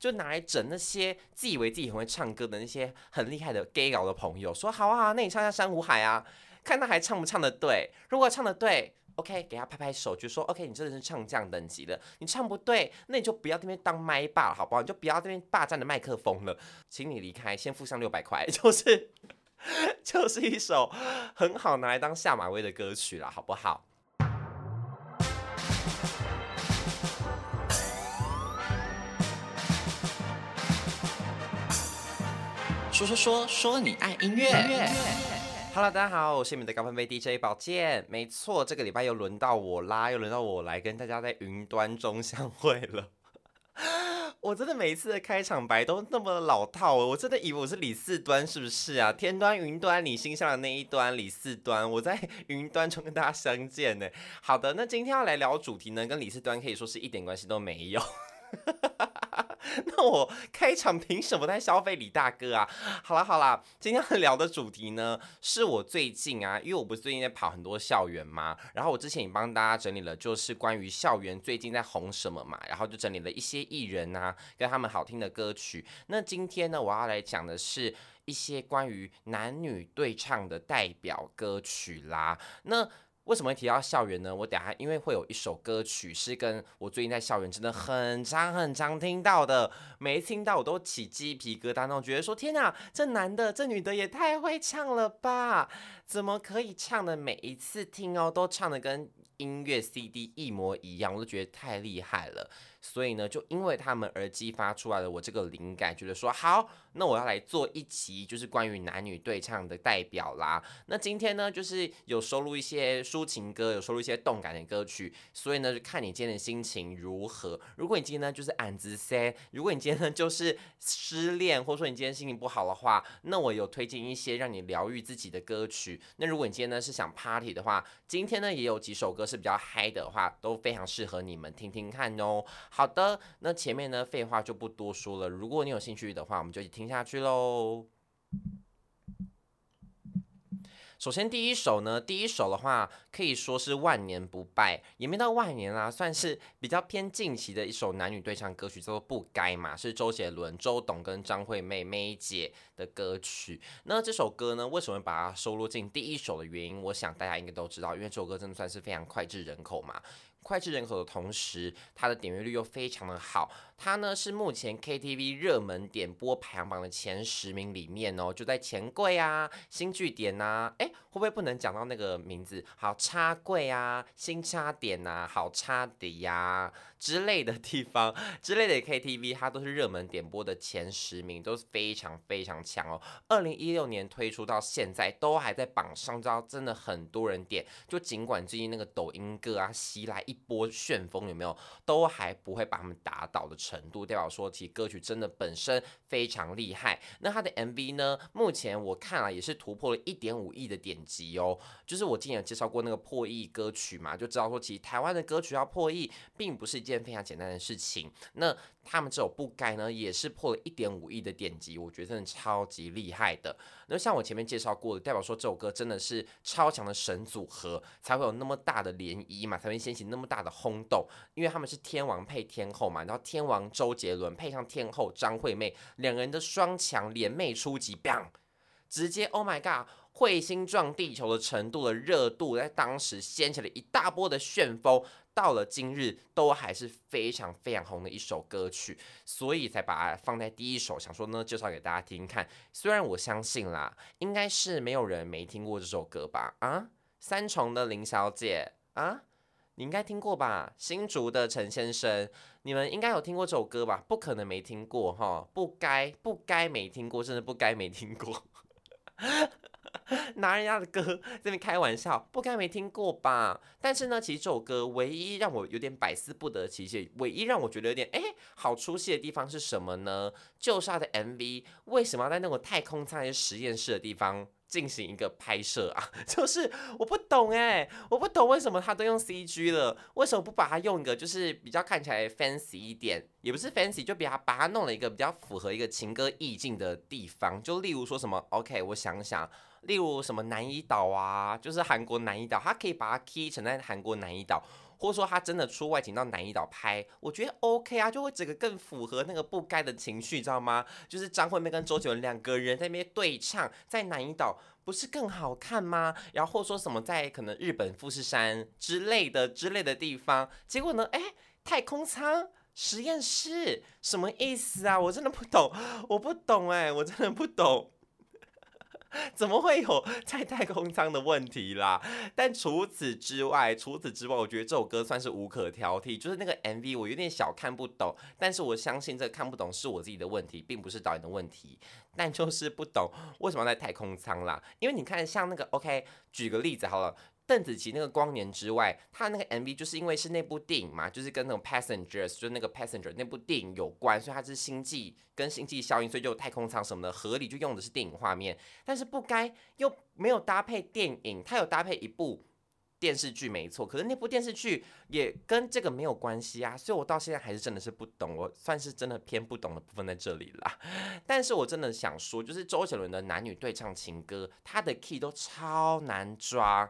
就拿来整那些自以为自己很会唱歌的那些很厉害的 gay 佬的朋友，说好啊，那你唱下《珊瑚海》啊，看他还唱不唱得对。如果唱得对，OK，给他拍拍手，就说 OK，你真的是唱将等级的。你唱不对，那你就不要这边当麦霸了，好不好？你就不要这边霸占的麦克风了，请你离开，先付上六百块，就是就是一首很好拿来当下马威的歌曲了，好不好？说说说说你爱音乐。Hello，大家好，我是你们的高分贝 DJ 宝剑。没错，这个礼拜又轮到我啦，又轮到我来跟大家在云端中相会了。我真的每一次的开场白都那么老套，我真的以为我是李四端，是不是啊？天端、云端，你心上的那一端，李四端，我在云端中跟大家相见呢。好的，那今天要来聊主题呢，跟李四端可以说是一点关系都没有。那我开场凭什么在消费李大哥啊？好啦好啦，今天要聊的主题呢，是我最近啊，因为我不是最近在跑很多校园嘛，然后我之前也帮大家整理了，就是关于校园最近在红什么嘛，然后就整理了一些艺人啊，跟他们好听的歌曲。那今天呢，我要来讲的是一些关于男女对唱的代表歌曲啦。那为什么会提到校园呢？我等下因为会有一首歌曲是跟我最近在校园真的很常很常听到的，每一听到我都起鸡皮疙瘩，那种觉得说天哪，这男的这女的也太会唱了吧？怎么可以唱的？每一次听哦，都唱的跟音乐 CD 一模一样，我都觉得太厉害了。所以呢，就因为他们而激发出来的我这个灵感，觉得说好，那我要来做一期，就是关于男女对唱的代表啦。那今天呢，就是有收录一些抒情歌，有收录一些动感的歌曲，所以呢，就看你今天的心情如何。如果你今天呢就是暗自 say，如果你今天呢就是失恋，或者说你今天心情不好的话，那我有推荐一些让你疗愈自己的歌曲。那如果你今天呢是想 party 的话，今天呢也有几首歌是比较嗨的话，都非常适合你们听听看哦。好的，那前面呢，废话就不多说了。如果你有兴趣的话，我们就一起听下去喽。首先第一首呢，第一首的话可以说是万年不败，也没到万年啦，算是比较偏近期的一首男女对唱歌曲，叫做《不该》嘛，是周杰伦、周董跟张惠妹妹姐的歌曲。那这首歌呢，为什么把它收录进第一首的原因，我想大家应该都知道，因为这首歌真的算是非常脍炙人口嘛。脍炙人口的同时，它的点阅率又非常的好。它呢是目前 KTV 热门点播排行榜的前十名里面哦，就在钱柜啊、新据点呐，哎，会不会不能讲到那个名字？好插柜啊、新插点呐、啊、好插底呀、啊、之类的地方之类的 KTV，它都是热门点播的前十名，都是非常非常强哦。二零一六年推出到现在，都还在榜上，知道真的很多人点。就尽管最近那个抖音歌啊袭来一波旋风，有没有？都还不会把他们打倒的。程度代表说，其歌曲真的本身非常厉害。那他的 MV 呢？目前我看了也是突破了一点五亿的点击哦。就是我之前有介绍过那个破亿歌曲嘛，就知道说其实台湾的歌曲要破亿，并不是一件非常简单的事情。那他们这首不该呢，也是破了一点五亿的点击，我觉得真的超级厉害的。那像我前面介绍过的，代表说这首歌真的是超强的神组合，才会有那么大的涟漪嘛，才会掀起那么大的轰动。因为他们是天王配天后嘛，然后天王周杰伦配上天后张惠妹，两个人的双强联袂出击，bang，直接 Oh my God，彗星撞地球的程度的热度，在当时掀起了一大波的旋风。到了今日都还是非常非常红的一首歌曲，所以才把它放在第一首，想说呢，介绍给大家听看。虽然我相信啦，应该是没有人没听过这首歌吧？啊，三重的林小姐啊，你应该听过吧？新竹的陈先生，你们应该有听过这首歌吧？不可能没听过哈，不该不该没听过，真的不该没听过。拿人家的歌在那边开玩笑，不该没听过吧？但是呢，其实这首歌唯一让我有点百思不得其解，唯一让我觉得有点哎好出戏的地方是什么呢？就是他的 MV 为什么要在那种太空舱还是实验室的地方？进行一个拍摄啊，就是我不懂哎，我不懂为什么他都用 CG 了，为什么不把它用一个就是比较看起来 fancy 一点，也不是 fancy，就比他把它弄了一个比较符合一个情歌意境的地方，就例如说什么 OK，我想想，例如什么南怡岛啊，就是韩国南怡岛，他可以把它 key 成在韩国南怡岛。或者说他真的出外景到南怡岛拍，我觉得 OK 啊，就会整个更符合那个不该的情绪，知道吗？就是张惠妹跟周杰伦两个人在那边对唱，在南怡岛不是更好看吗？然后或说什么在可能日本富士山之类的之类的地方，结果呢，哎，太空舱实验室什么意思啊？我真的不懂，我不懂哎，我真的不懂。怎么会有 在太空舱的问题啦？但除此之外，除此之外，我觉得这首歌算是无可挑剔。就是那个 MV，我有点小看不懂。但是我相信这看不懂是我自己的问题，并不是导演的问题。但就是不懂为什么在太空舱啦？因为你看，像那个 OK，举个例子好了。邓紫棋那个光年之外，他那个 MV 就是因为是那部电影嘛，就是跟那种 Passengers，就是那个 Passenger 那部电影有关，所以它是星际跟星际效应，所以就有太空舱什么的，合理就用的是电影画面。但是不该又没有搭配电影，它有搭配一部电视剧没错，可是那部电视剧也跟这个没有关系啊，所以我到现在还是真的是不懂，我算是真的偏不懂的部分在这里啦。但是我真的想说，就是周杰伦的男女对唱情歌，他的 key 都超难抓。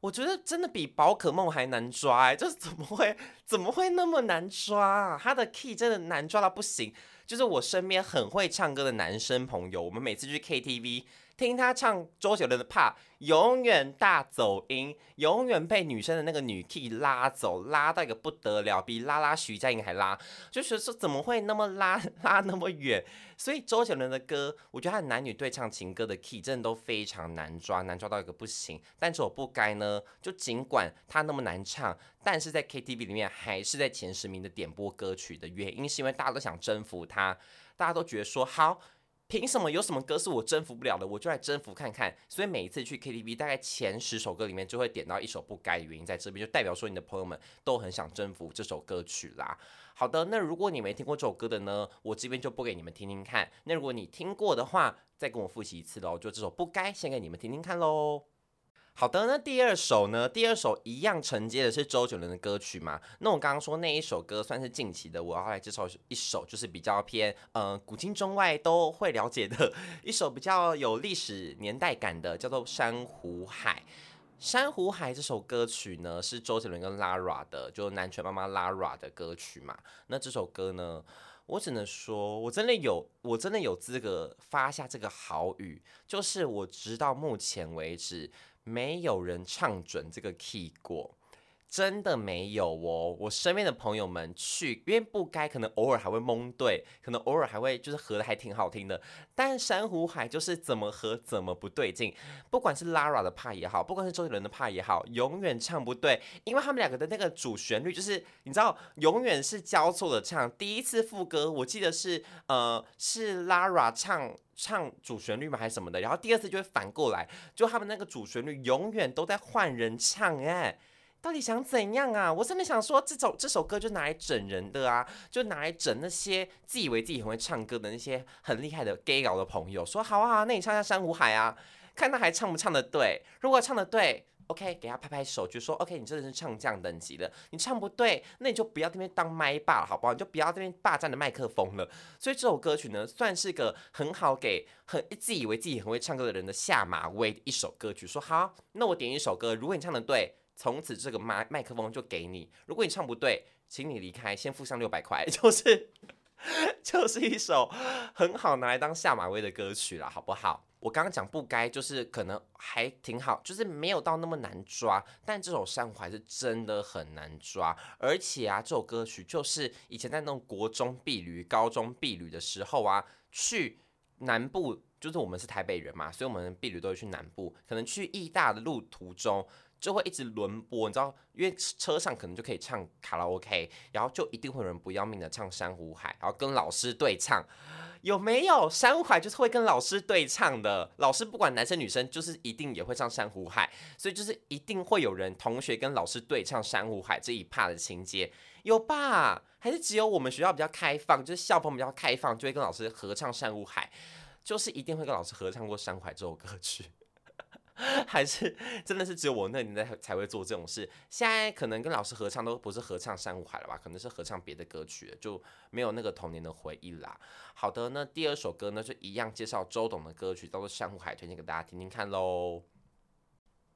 我觉得真的比宝可梦还难抓哎，就是怎么会怎么会那么难抓啊？他的 key 真的难抓到不行。就是我身边很会唱歌的男生朋友，我们每次去 KTV。听他唱周杰伦的《怕》，永远大走音，永远被女生的那个女 key 拉走，拉到一个不得了，比拉拉徐佳莹还拉，就是说怎么会那么拉拉那么远？所以周杰伦的歌，我觉得他的男女对唱情歌的 key 真的都非常难抓，难抓到一个不行。但是我不该呢，就尽管他那么难唱，但是在 KTV 里面还是在前十名的点播歌曲的原因，是因为大家都想征服他，大家都觉得说好。凭什么有什么歌是我征服不了的？我就来征服看看。所以每一次去 KTV，大概前十首歌里面就会点到一首不该的原因，在这边就代表说你的朋友们都很想征服这首歌曲啦。好的，那如果你没听过这首歌的呢，我这边就播给你们听听看。那如果你听过的话，再跟我复习一次喽。就这首不该，先给你们听听看喽。好的，那第二首呢？第二首一样承接的是周杰伦的歌曲嘛？那我刚刚说那一首歌算是近期的，我要来介绍一首，就是比较偏呃古今中外都会了解的一首比较有历史年代感的，叫做《珊瑚海》。《珊瑚海》这首歌曲呢，是周杰伦跟 Lara 的，就南拳妈妈 Lara 的歌曲嘛。那这首歌呢，我只能说，我真的有，我真的有资格发下这个豪语，就是我直到目前为止。没有人唱准这个 key 过，真的没有哦。我身边的朋友们去，因为不该，可能偶尔还会蒙对，可能偶尔还会就是合的还挺好听的。但珊瑚海就是怎么合怎么不对劲，不管是 Lara 的 part 也好，不管是周杰伦的 part 也好，永远唱不对，因为他们两个的那个主旋律就是你知道，永远是交错的唱。第一次副歌我记得是呃是 Lara 唱。唱主旋律吗？还是什么的？然后第二次就会反过来，就他们那个主旋律永远都在换人唱，哎，到底想怎样啊？我真的想说，这首这首歌就拿来整人的啊，就拿来整那些自以为自己很会唱歌的那些很厉害的 gay 佬的朋友，说好啊，那你唱下《珊瑚海》啊，看他还唱不唱得对。如果唱得对。OK，给他拍拍手，就说 OK，你真的是唱将等级的。你唱不对，那你就不要这边当麦霸了，好不好？你就不要这边霸占的麦克风了。所以这首歌曲呢，算是个很好给很自以为自己很会唱歌的人的下马威的一首歌曲。说好，那我点一首歌，如果你唱得对，从此这个麦麦克风就给你；如果你唱不对，请你离开，先付上六百块，就是就是一首很好拿来当下马威的歌曲了，好不好？我刚刚讲不该，就是可能还挺好，就是没有到那么难抓，但这首珊瑚海是真的很难抓，而且啊，这首歌曲就是以前在那种国中避旅、高中避旅的时候啊，去南部，就是我们是台北人嘛，所以我们毕旅都会去南部，可能去义大的路途中就会一直轮播，你知道，因为车上可能就可以唱卡拉 OK，然后就一定会有人不要命的唱珊瑚海，然后跟老师对唱。有没有珊瑚海就是会跟老师对唱的？老师不管男生女生，就是一定也会唱珊瑚海，所以就是一定会有人同学跟老师对唱珊瑚海这一趴的情节，有吧？还是只有我们学校比较开放，就是校风比较开放，就会跟老师合唱珊瑚海，就是一定会跟老师合唱过山海这首歌曲。还是真的是只有我那年代才会做这种事。现在可能跟老师合唱都不是合唱《珊瑚海》了吧？可能是合唱别的歌曲，就没有那个童年的回忆啦。好的，那第二首歌呢，就一样介绍周董的歌曲，叫做《珊瑚海》，推荐给大家听听看喽。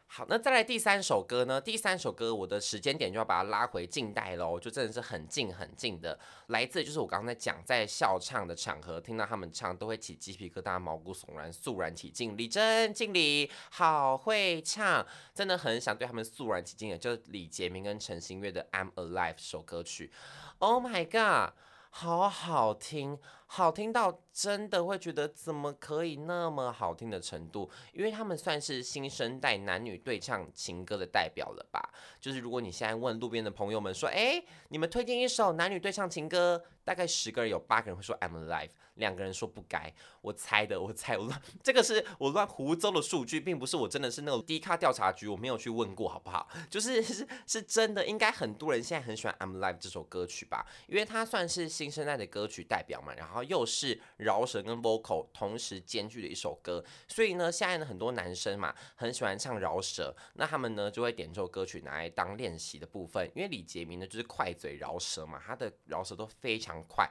好，那再来第三首歌呢？第三首歌，我的时间点就要把它拉回近代喽，就真的是很近很近的，来自就是我刚刚在讲，在校唱的场合听到他们唱，都会起鸡皮疙瘩、毛骨悚然、肃然起敬。李珍、敬礼，好会唱，真的很想对他们肃然起敬的，就是李杰明跟陈星月的《I'm Alive》这首歌曲。Oh my god！好好听，好听到真的会觉得怎么可以那么好听的程度？因为他们算是新生代男女对唱情歌的代表了吧？就是如果你现在问路边的朋友们说，哎，你们推荐一首男女对唱情歌，大概十个人有八个人会说 I'm Alive。两个人说不该，我猜的，我猜我乱，这个是我乱胡诌的数据，并不是我真的是那种低咖调查局，我没有去问过，好不好？就是 是是真的，应该很多人现在很喜欢《I'm Alive》这首歌曲吧，因为它算是新生代的歌曲代表嘛，然后然后又是饶舌跟 vocal 同时兼具的一首歌，所以呢，现在呢很多男生嘛很喜欢唱饶舌，那他们呢就会点这首歌曲拿来当练习的部分，因为李杰明呢就是快嘴饶舌嘛，他的饶舌都非常快。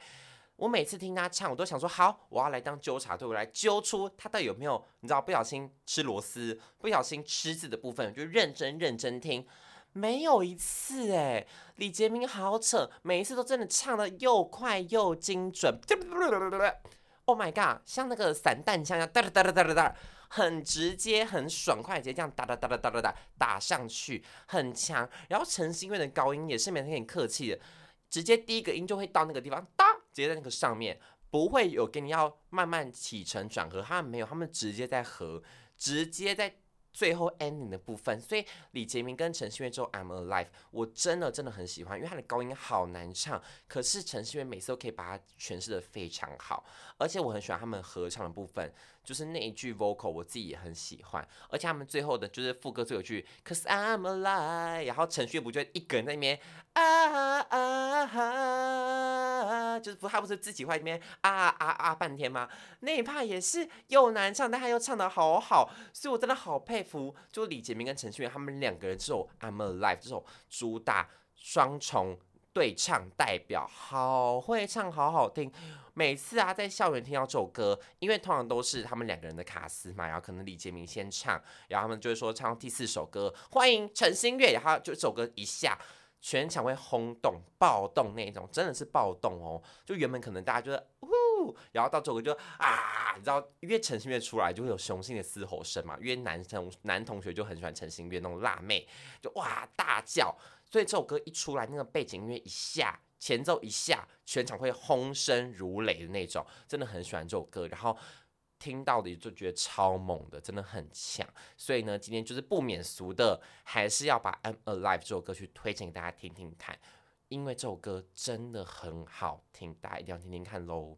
我每次听他唱，我都想说好，我要来当纠察队，我来揪出他到底有没有，你知道不小心吃螺丝，不小心吃字的部分，就认真认真听，没有一次哎，李杰明好扯，每一次都真的唱得又快又精准，Oh my god，像那个散弹枪一样哒哒哒哒哒哒，很直接很爽快，直接这样哒哒哒哒哒哒哒打上去，很强。然后陈星月的高音也是没很客气的，直接第一个音就会到那个地方哒。直接在那个上面，不会有给你要慢慢起承转合，他们没有，他们直接在合，直接在最后 ending 的部分。所以李杰明跟陈星月之后 I'm Alive，我真的真的很喜欢，因为他的高音好难唱，可是陈星月每次都可以把它诠释的非常好，而且我很喜欢他们合唱的部分。就是那一句 vocal 我自己也很喜欢，而且他们最后的就是副歌最后一句 Cause I'm alive，然后陈旭不就一个人在那边啊啊啊，啊就是不他不是自己会在那边啊啊啊半天吗？那一 part 也是又难唱，但他又唱得好好，所以我真的好佩服，就李杰明跟陈旭他们两个人这首 I'm alive 这首主打双重。对唱代表好会唱，好好听。每次啊，在校园听到这首歌，因为通常都是他们两个人的卡司嘛，然后可能李杰明先唱，然后他们就会说唱第四首歌，欢迎陈星月，然后就这首歌一下，全场会轰动、暴动那种，真的是暴动哦。就原本可能大家觉得呜，然后到这首歌就啊，你知道，因为陈星月出来就会有雄性的嘶吼声嘛，因为男生男同学就很喜欢陈星月那种辣妹，就哇大叫。所以这首歌一出来，那个背景音乐一下，前奏一下，全场会轰声如雷的那种，真的很喜欢这首歌。然后听到的就觉得超猛的，真的很强。所以呢，今天就是不免俗的，还是要把《I'm Alive》这首歌曲推荐给大家听听看，因为这首歌真的很好听，大家一定要听听看喽。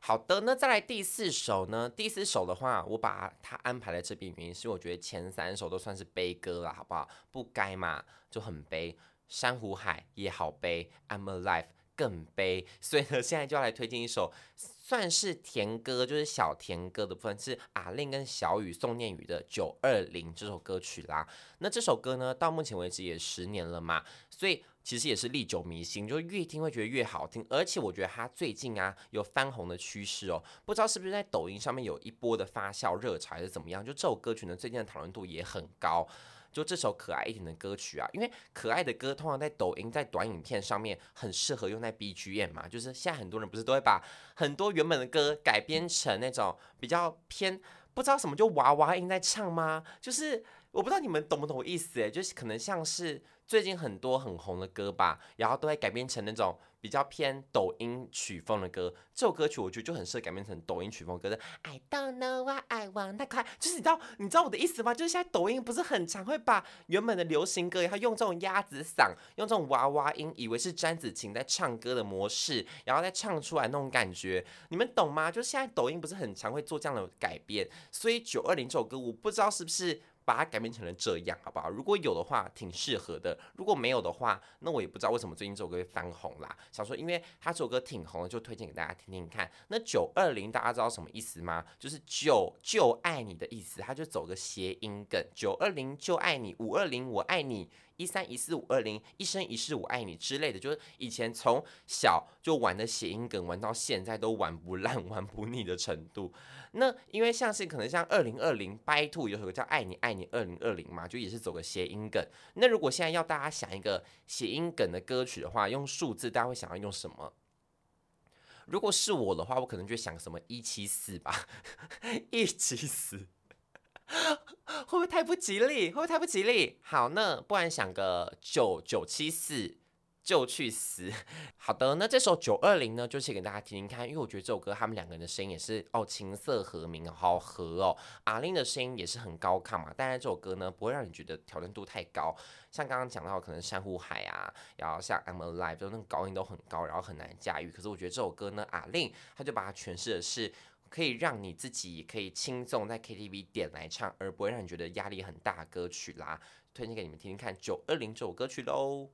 好的，那再来第四首呢？第四首的话，我把它安排在这边，原因是我觉得前三首都算是悲歌了，好不好？不该嘛，就很悲。珊瑚海也好悲，I'm Alive 更悲。所以呢，现在就要来推荐一首算是甜歌，就是小甜歌的部分，是阿令跟小雨宋念宇的《九二零》这首歌曲啦。那这首歌呢，到目前为止也十年了嘛，所以。其实也是历久弥新，就越听会觉得越好听，而且我觉得他最近啊有翻红的趋势哦，不知道是不是在抖音上面有一波的发酵热潮还是怎么样？就这首歌曲呢，最近的讨论度也很高。就这首可爱一点的歌曲啊，因为可爱的歌通常在抖音在短影片上面很适合用在 BGM 嘛，就是现在很多人不是都会把很多原本的歌改编成那种比较偏不知道什么就娃娃音在唱吗？就是我不知道你们懂不懂意思诶，就是可能像是。最近很多很红的歌吧，然后都会改编成那种比较偏抖音曲风的歌。这首歌曲我觉得就很适合改编成抖音曲风歌的。I don't know why I want that 就是你知道你知道我的意思吗？就是现在抖音不是很常会把原本的流行歌，然后用这种鸭子嗓，用这种娃娃音，以为是詹子晴在唱歌的模式，然后再唱出来那种感觉，你们懂吗？就是现在抖音不是很常会做这样的改编，所以九二零这首歌我不知道是不是。把它改编成了这样，好不好？如果有的话，挺适合的；如果没有的话，那我也不知道为什么最近这首歌会翻红啦。想说，因为他这首歌挺红的，就推荐给大家听听看。那九二零大家知道什么意思吗？就是九就爱你的意思，他就走个谐音梗。九二零就爱你，五二零我爱你，一三一四五二零，一生一世我爱你之类的，就是以前从小就玩的谐音梗，玩到现在都玩不烂、玩不腻的程度。那因为像是可能像二零二零 by two 有首歌叫爱你爱你二零二零嘛，就也是走个谐音梗。那如果现在要大家想一个谐音梗的歌曲的话，用数字大家会想要用什么？如果是我的话，我可能就想什么一七四吧，一七四，会不会太不吉利？会不会太不吉利？好，那不然想个九九七四。就去死！好的，那这首九二零呢，就写给大家听听看，因为我觉得这首歌他们两个人的声音也是哦，琴瑟和鸣，好合哦。阿令的声音也是很高亢嘛，但是这首歌呢，不会让你觉得挑战度太高。像刚刚讲到可能珊瑚海啊，然后像 I'm Alive，就那个高音都很高，然后很难驾驭。可是我觉得这首歌呢，阿令他就把它诠释的是可以让你自己可以轻松在 KTV 点来唱，而不会让你觉得压力很大歌曲啦。推荐给你们听听看九二零这首歌曲喽。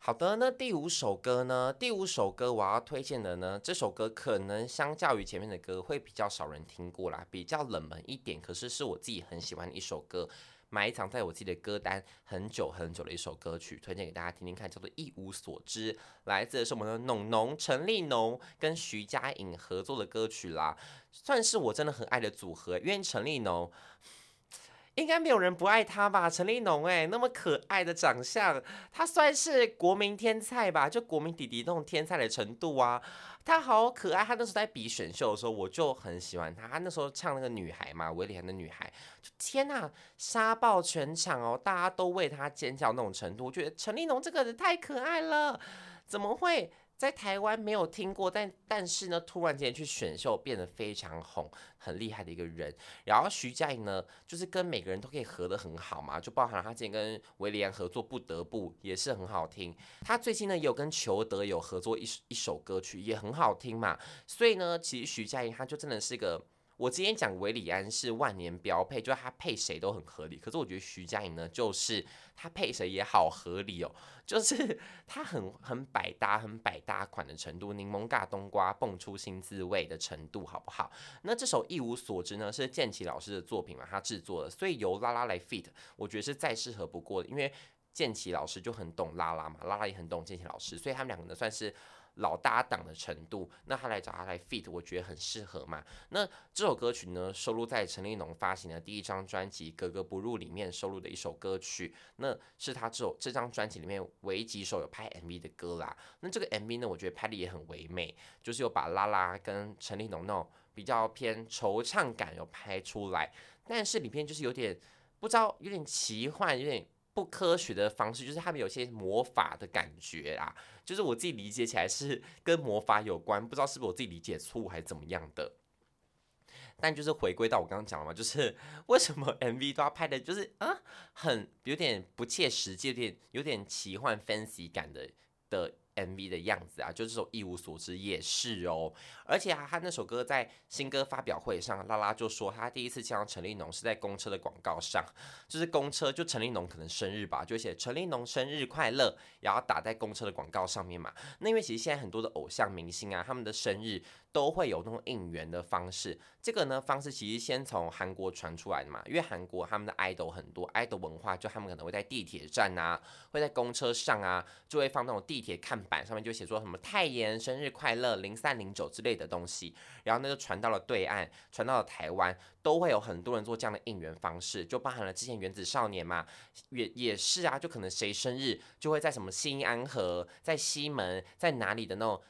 好的，那第五首歌呢？第五首歌我要推荐的呢，这首歌可能相较于前面的歌会比较少人听过啦，比较冷门一点。可是是我自己很喜欢的一首歌，埋藏在我自己的歌单很久很久的一首歌曲，推荐给大家听听看，叫做《一无所知》，来自是我们的农农陈立农跟徐佳莹合作的歌曲啦，算是我真的很爱的组合，因为陈立农。应该没有人不爱他吧？陈立农哎，那么可爱的长相，他算是国民天菜吧？就国民弟弟那种天菜的程度啊，他好可爱。他那时候在比选秀的时候，我就很喜欢他。他那时候唱那个女孩嘛，威廉的女孩，就天呐，杀爆全场哦，大家都为他尖叫那种程度。我觉得陈立农这个人太可爱了，怎么会？在台湾没有听过，但但是呢，突然间去选秀变得非常红，很厉害的一个人。然后徐佳莹呢，就是跟每个人都可以合得很好嘛，就包含了他之前跟韦礼安合作《不得不》也是很好听。他最近呢也有跟裘德有合作一一首歌曲也很好听嘛。所以呢，其实徐佳莹她就真的是一个。我今天讲韦礼安是万年标配，就是他配谁都很合理。可是我觉得徐佳莹呢，就是他配谁也好合理哦，就是 他很很百搭、很百搭款的程度，柠檬嘎冬瓜蹦出新滋味的程度，好不好？那这首一无所知呢，是建奇老师的作品嘛，他制作的，所以由拉拉来 feat，我觉得是再适合不过的，因为建奇老师就很懂拉拉嘛，拉拉也很懂建奇老师，所以他们两个呢算是。老搭档的程度，那他来找他来 feat，我觉得很适合嘛。那这首歌曲呢，收录在陈立农发行的第一张专辑《格格不入》里面收录的一首歌曲，那是他这首这张专辑里面唯一几首有拍 MV 的歌啦。那这个 MV 呢，我觉得拍的也很唯美，就是有把拉拉跟陈立农那种比较偏惆怅感有拍出来，但是里面就是有点不知道，有点奇幻，有点。不科学的方式，就是他们有些魔法的感觉啊，就是我自己理解起来是 跟魔法有关，不知道是不是我自己理解错误还是怎么样的。但就是回归到我刚刚讲了嘛，就是 为什么 MV 都要拍的，就是啊，很有点不切实际，有点有点奇幻 fancy 感的的。MV 的样子啊，就这首一无所知也是哦，而且啊，他那首歌在新歌发表会上，拉拉就说他第一次见到陈立农是在公车的广告上，就是公车就陈立农可能生日吧，就写陈立农生日快乐，然后打在公车的广告上面嘛。那因为其实现在很多的偶像明星啊，他们的生日。都会有那种应援的方式，这个呢方式其实先从韩国传出来的嘛，因为韩国他们的 idol 很多，idol 文化就他们可能会在地铁站啊，会在公车上啊，就会放那种地铁看板上面就写说什么泰妍生日快乐零三零九之类的东西，然后那就传到了对岸，传到了台湾，都会有很多人做这样的应援方式，就包含了之前原子少年嘛，也也是啊，就可能谁生日就会在什么新安河，在西门，在哪里的那种。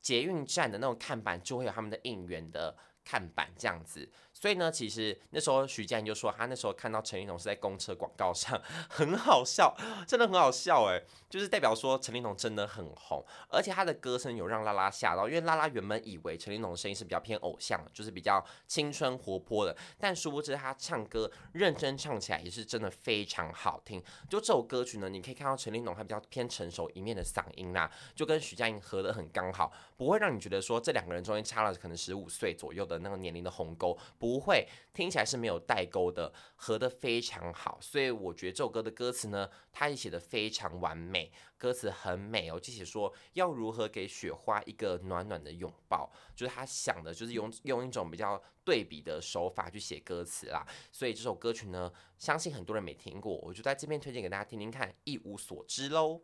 捷运站的那种看板就会有他们的应援的看板这样子。所以呢，其实那时候徐佳莹就说，她那时候看到陈立农是在公车广告上，很好笑，真的很好笑哎，就是代表说陈立农真的很红，而且他的歌声有让拉拉吓到，因为拉拉原本以为陈立农的声音是比较偏偶像，就是比较青春活泼的，但殊不知他唱歌认真唱起来也是真的非常好听。就这首歌曲呢，你可以看到陈立农他比较偏成熟一面的嗓音啦，就跟徐佳莹合得很刚好，不会让你觉得说这两个人中间差了可能十五岁左右的那个年龄的鸿沟。会听起来是没有代沟的，合得非常好。所以我觉得这首歌的歌词呢，它也写得非常完美，歌词很美哦，就写说要如何给雪花一个暖暖的拥抱，就是他想的就是用用一种比较对比的手法去写歌词啦。所以这首歌曲呢，相信很多人没听过，我就在这边推荐给大家听听看，一无所知喽。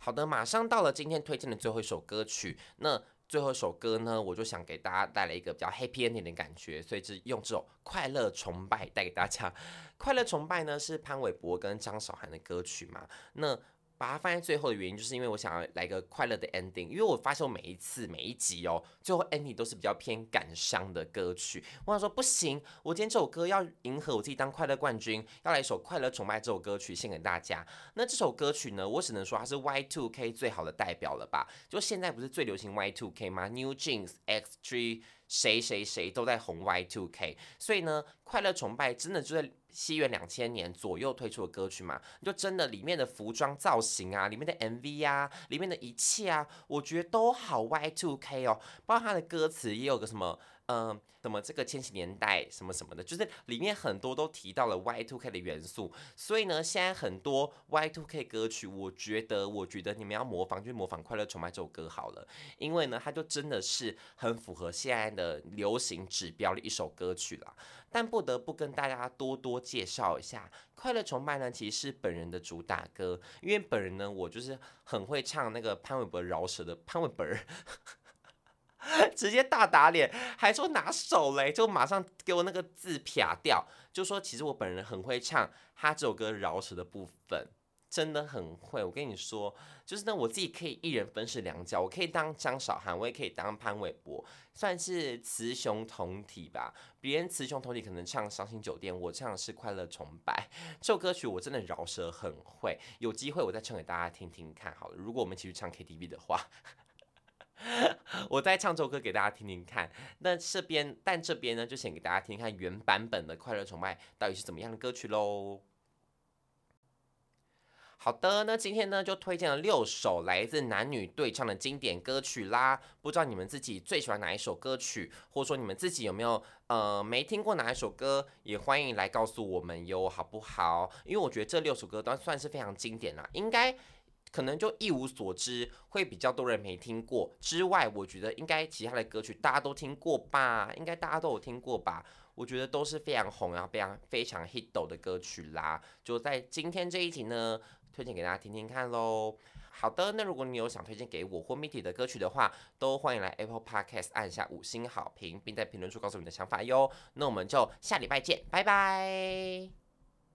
好的，马上到了今天推荐的最后一首歌曲。那最后一首歌呢，我就想给大家带来一个比较 happy ending 的感觉，所以就用这种《快乐崇拜》带给大家。《快乐崇拜》呢是潘玮柏跟张韶涵的歌曲嘛？那把它放在最后的原因，就是因为我想要来个快乐的 ending。因为我发现我每一次每一集哦，最后 ending 都是比较偏感伤的歌曲。我想说不行，我今天这首歌要迎合我自己当快乐冠军，要来一首快乐崇拜这首歌曲献给大家。那这首歌曲呢，我只能说它是 Y2K 最好的代表了吧？就现在不是最流行 Y2K 吗？New Jeans、X.G 谁谁谁都在红 Y two K，所以呢，快乐崇拜真的就在。西元两千年左右推出的歌曲嘛，就真的里面的服装造型啊，里面的 MV 啊，里面的一切啊，我觉得都好 Y two K 哦，包括它的歌词也有个什么。嗯、呃，怎么这个千禧年代什么什么的，就是里面很多都提到了 Y2K 的元素，所以呢，现在很多 Y2K 歌曲，我觉得，我觉得你们要模仿，就模仿《快乐崇拜》这首歌好了，因为呢，它就真的是很符合现在的流行指标的一首歌曲了。但不得不跟大家多多介绍一下，《快乐崇拜》呢，其实是本人的主打歌，因为本人呢，我就是很会唱那个潘玮柏饶舌的潘玮柏。直接大打脸，还说拿手雷，就马上给我那个字撇掉，就说其实我本人很会唱他这首歌饶舌的部分，真的很会。我跟你说，就是呢，我自己可以一人分饰两角，我可以当张韶涵，我也可以当潘玮柏，算是雌雄同体吧。别人雌雄同体可能唱伤心酒店，我唱的是快乐崇拜。这首歌曲我真的饶舌很会，有机会我再唱给大家听听看好了。如果我们一起去唱 KTV 的话。我再唱首歌给大家听听看。那这边，但这边呢，就先给大家听听看原版本的《快乐崇拜》到底是怎么样的歌曲喽。好的，那今天呢就推荐了六首来自男女对唱的经典歌曲啦。不知道你们自己最喜欢哪一首歌曲，或者说你们自己有没有呃没听过哪一首歌，也欢迎来告诉我们哟，好不好？因为我觉得这六首歌都算是非常经典啦，应该。可能就一无所知，会比较多人没听过。之外，我觉得应该其他的歌曲大家都听过吧，应该大家都有听过吧。我觉得都是非常红，然后非常非常 hit 的歌曲啦。就在今天这一集呢，推荐给大家听听看喽。好的，那如果你有想推荐给我或 Mitty 的歌曲的话，都欢迎来 Apple Podcast 按下五星好评，并在评论处告诉你的想法哟。那我们就下礼拜见，拜拜。